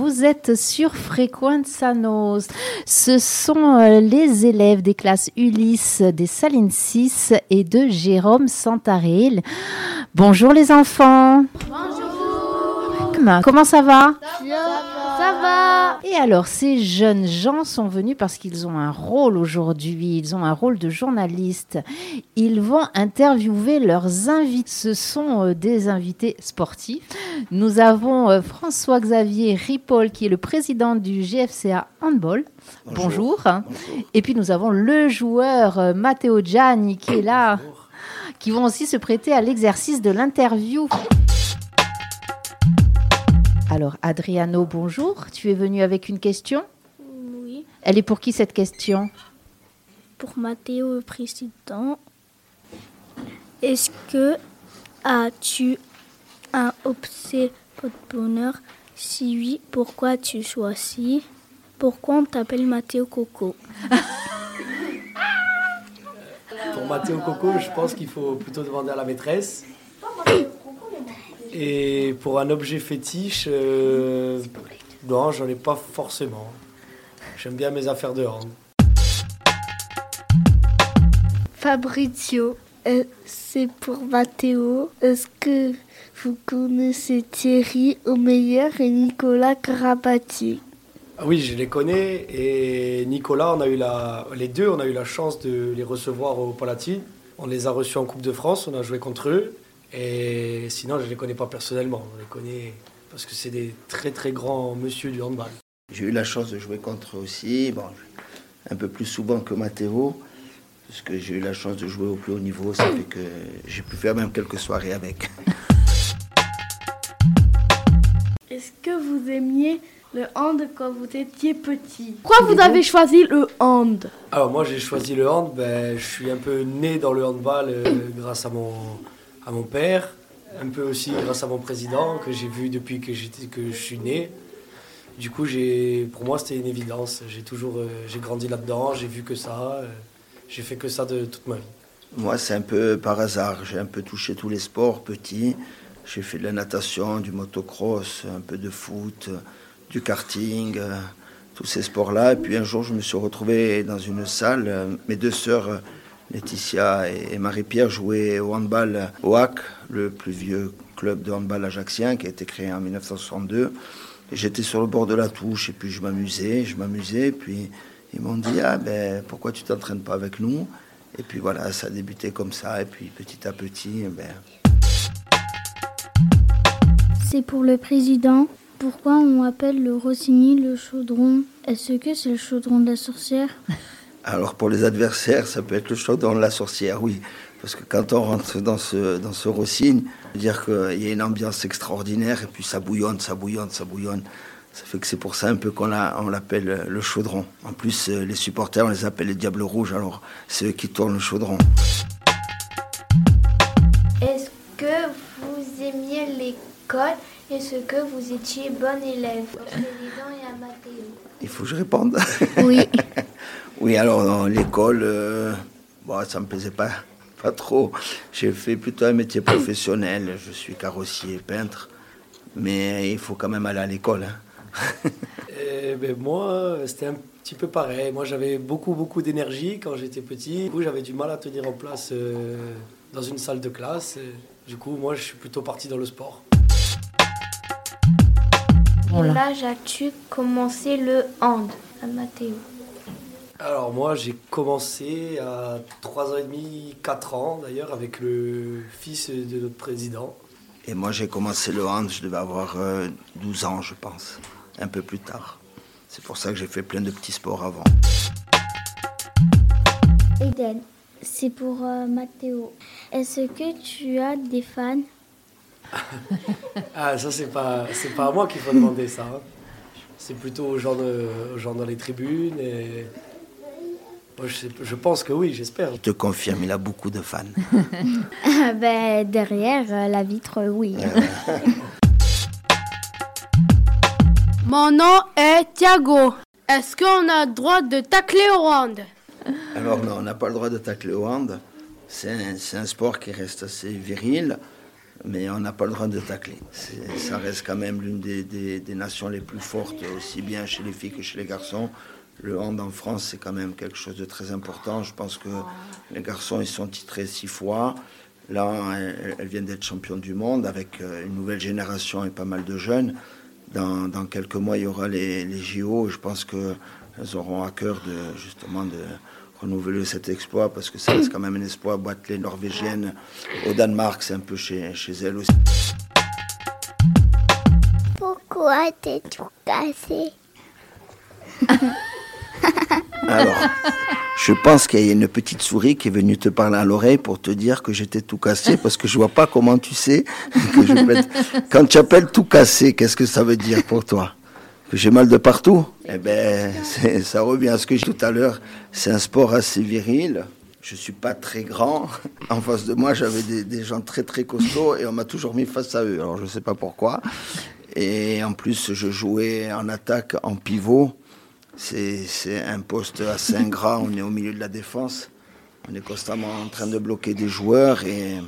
vous êtes sur Frequenza Nos. Ce sont euh, les élèves des classes Ulysse des Salines 6 et de Jérôme Santaril. Bonjour les enfants. Bonjour. Comment ça va? Ça va Et alors, ces jeunes gens sont venus parce qu'ils ont un rôle aujourd'hui, ils ont un rôle de journaliste. Ils vont interviewer leurs invités. Ce sont euh, des invités sportifs. Nous avons euh, François-Xavier Ripoll, qui est le président du GFCA Handball. Bonjour. Et puis nous avons le joueur euh, Matteo Gianni qui est là, qui vont aussi se prêter à l'exercice de l'interview. Alors, Adriano, bonjour. Tu es venu avec une question Oui. Elle est pour qui cette question? Pour Mathéo, le président, est-ce que as-tu un obsédé de bonheur? Si oui, pourquoi tu choisis? Pourquoi on t'appelle Mathéo Coco? Pour Mathéo Coco, je pense qu'il faut plutôt demander à la maîtresse. Et pour un objet fétiche, euh, non, j'en ai pas forcément. J'aime bien mes affaires de hand. Fabrizio, euh, c'est pour Mathéo. Est-ce que vous connaissez Thierry Omeyer et Nicolas Carabati Ah oui, je les connais. Et Nicolas, on a eu la, les deux, on a eu la chance de les recevoir au Palatine. On les a reçus en Coupe de France, on a joué contre eux. Et sinon, je ne les connais pas personnellement. On les connaît parce que c'est des très très grands monsieur du handball. J'ai eu la chance de jouer contre eux aussi, bon, un peu plus souvent que Matteo, parce que j'ai eu la chance de jouer au plus haut niveau, ça fait que j'ai pu faire même quelques soirées avec. Est-ce que vous aimiez le hand quand vous étiez petit? Pourquoi vous avez choisi le hand? Alors moi j'ai choisi le hand, ben, je suis un peu né dans le handball euh, grâce à mon, à mon père, un peu aussi grâce à mon président que j'ai vu depuis que, que je suis né. Du coup, pour moi c'était une évidence. J'ai toujours, euh, j'ai grandi là-dedans, j'ai vu que ça, euh, j'ai fait que ça de toute ma vie. Moi, c'est un peu par hasard. J'ai un peu touché tous les sports petit. J'ai fait de la natation, du motocross, un peu de foot, du karting, euh, tous ces sports-là. Et puis un jour, je me suis retrouvé dans une salle. Mes deux sœurs, Laetitia et Marie-Pierre, jouaient au handball au HAC, le plus vieux club de handball ajaxien qui a été créé en 1962. Et J'étais sur le bord de la touche et puis je m'amusais, je m'amusais. Puis ils m'ont dit Ah ben pourquoi tu t'entraînes pas avec nous? Et puis voilà, ça a comme ça. Et puis petit à petit, eh ben, C'est pour le président? Pourquoi on appelle le Rossini le chaudron? Est-ce que c'est le chaudron de la sorcière? Alors pour les adversaires, ça peut être le chaudron de la sorcière, oui. Parce que quand on rentre dans ce, dans ce rossigne, dire qu'il y a une ambiance extraordinaire et puis ça bouillonne, ça bouillonne, ça bouillonne. Ça fait que c'est pour ça un peu qu'on l'a- on l'appelle le chaudron. En plus, euh, les supporters, on les appelle les diables rouges, alors c'est eux qui tournent le chaudron. Est-ce que vous aimiez l'école Est-ce que vous étiez bon élève? Il faut que je réponde. Oui. Oui, alors l'école, euh, bon, ça me plaisait pas, pas trop. J'ai fait plutôt un métier professionnel. Je suis carrossier, peintre, mais il faut quand même aller à l'école. hein. Et ben, moi, c'était un petit peu pareil. Moi, j'avais beaucoup, beaucoup d'énergie quand j'étais petit. Du coup, j'avais du mal à tenir en place euh, dans une salle de classe. Du coup, moi, je suis plutôt parti dans le sport. Quel âge as-tu commencé le hand à Mathéo? Alors, moi, j'ai commencé à 3 ans et demi, 4 ans d'ailleurs, avec le fils de notre président. Et moi, j'ai commencé le hand, je devais avoir euh, 12 ans, je pense, un peu plus tard. C'est pour ça que j'ai fait plein de petits sports avant. Eden, c'est pour euh, Mathéo. Est-ce que tu as des fans? Ah, ça, c'est pas, c'est pas à moi qu'il faut demander ça. hein. C'est plutôt aux gens, de- aux gens dans les tribunes. Et... Je, pense que oui, j'espère. Je te confirme, il a beaucoup de fans. ben, Derrière euh, la vitre, oui. Mon nom est Thiago. Est-ce qu'on a le droit de tacler au hand Alors non, on n'a pas le droit de tacler au hand. C'est un, sport qui reste assez viril. mais on n'a pas le droit de tacler. Ça reste quand même l'une des, des- des nations les plus fortes, aussi bien chez les filles que chez les garçons. Le hand en France, c'est quand même quelque chose de très important. Je pense que les garçons, ils sont titrés six fois. Là, elles, viennent d'être championnes du monde avec euh, une nouvelle génération et pas mal de jeunes. Dans, dans quelques mois, il y aura les, les JO. Je pense qu'elles auront à cœur de, justement de renouveler cet exploit parce que ça reste quand même un exploit. Battre les Norvégiennes au Danemark, c'est un peu chez, chez elles aussi. Pourquoi t'es tout cassé? Alors, je pense qu'il y a une petite souris qui est venue te parler à l'oreille pour te dire que j'étais tout cassé parce que je vois pas comment tu sais que je Quand tu appelles tout cassé, qu'est-ce que ça veut dire pour toi? Que j'ai mal de partout? Eh ben, ça revient à ce que j'ai tout à l'heure. C'est un sport assez viril. Je suis pas très grand. En face de moi, j'avais des, gens très très costauds et on m'a toujours mis face à eux. Alors je sais pas pourquoi. Et en plus, je jouais en attaque en pivot. C'est un poste assez ingrat, on est au milieu de la défense. On est constamment en train de bloquer des joueurs et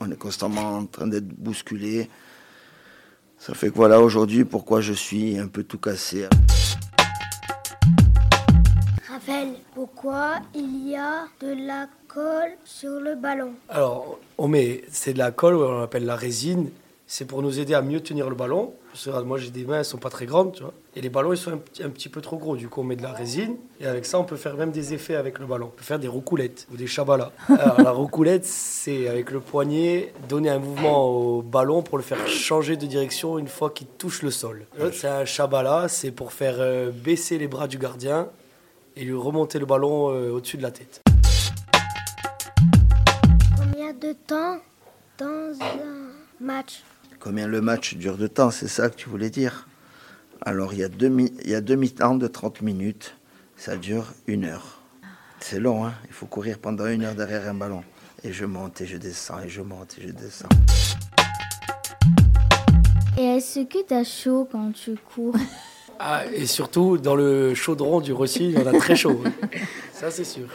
on est constamment en train d'être bousculé. Ça fait que voilà aujourd'hui pourquoi je suis un peu tout cassé. Raphaël, pourquoi il y a de la colle sur le ballon? Alors, on met, c'est de la colle, on appelle la résine. C'est pour nous aider à mieux tenir le ballon. Parce que, regarde, moi, j'ai des mains, elles sont pas très grandes, tu vois. Et les ballons, ils sont un, petit- un petit peu trop gros. Du coup, on met de la résine. Et avec ça, on peut faire même des effets avec le ballon. On peut faire des roucoulettes ou des chabalas. Alors, la roucoulette, c'est avec le poignet, donner un mouvement au ballon pour le faire changer de direction une fois qu'il touche le sol. L'autre, c'est un chabala, c'est pour faire euh, baisser les bras du gardien et lui remonter le ballon euh, au-dessus de la tête. Combien de temps dans un match? Combien le match dure de temps, c'est ça que tu voulais dire Alors il y a deux, mi- il y a deux mi-temps de 30 minutes, ça dure une heure. C'est long, hein il faut courir pendant une heure derrière un ballon. Et je monte et je descends, et je monte et je descends. Et est-ce que t'as chaud quand tu cours? Ah, et surtout, dans le chaudron du Rossi, on a très chaud. Ça, c'est sûr.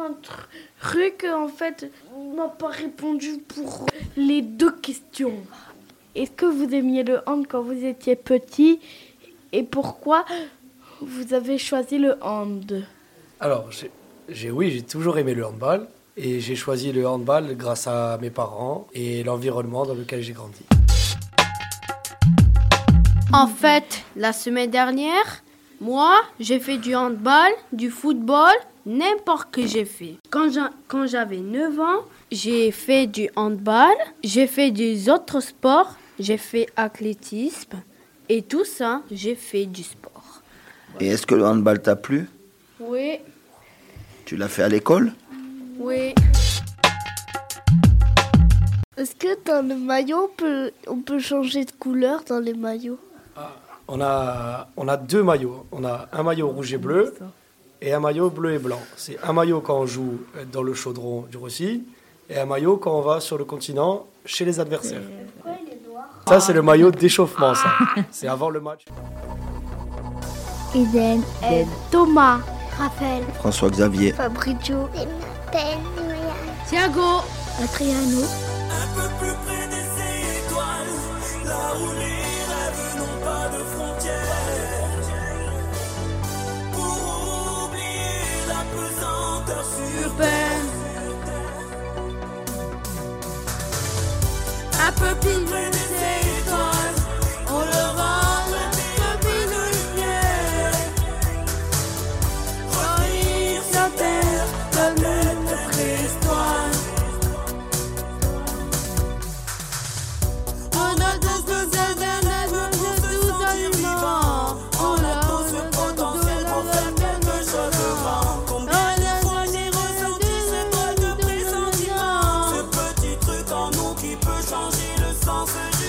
Un tr- truc, en fait, on n'a pas répondu pour les deux questions. Est-ce que vous aimiez le hand quand vous étiez petit? Et pourquoi vous avez choisi le hand? Alors, j'ai- oui, j'ai toujours aimé le handball. Et j'ai choisi le handball grâce à mes parents et l'environnement dans lequel j'ai grandi. En fait, la semaine dernière, moi, j'ai fait du handball, du football, n'importe que j'ai fait. Quand j'a- quand j'avais 9 ans, j'ai fait du handball, j'ai fait des autres sports, j'ai fait athlétisme et tout ça, j'ai fait du sport. Et est-ce que le handball t'a plu? Oui, Tu l'as fait à l'école? Oui. Est-ce que dans le maillot, on peut, on peut changer de couleur dans les maillots? On a, on a deux maillots. On a un maillot rouge et bleu et un maillot bleu et blanc. C'est un maillot quand on joue dans le chaudron du Rossi et un maillot quand on va sur le continent chez les adversaires. Ça, c'est le maillot d'échauffement, ça. C'est avant le match. Eden, Et Thomas, Raphaël, François Xavier. Fabrizio, je m'appelle Noya. Thiago, Adriano, Un peu plus près des étoiles, là où les On le rend de lumière. Revenir sur terre, la planète est. On a tous nos averses pour tous les vivants. On a tous le potentiel pour faire quelque chose de grand. À la fois les ressentis, c'est pas de pressentiment, Ce petit truc en nous qui peut changer. pensais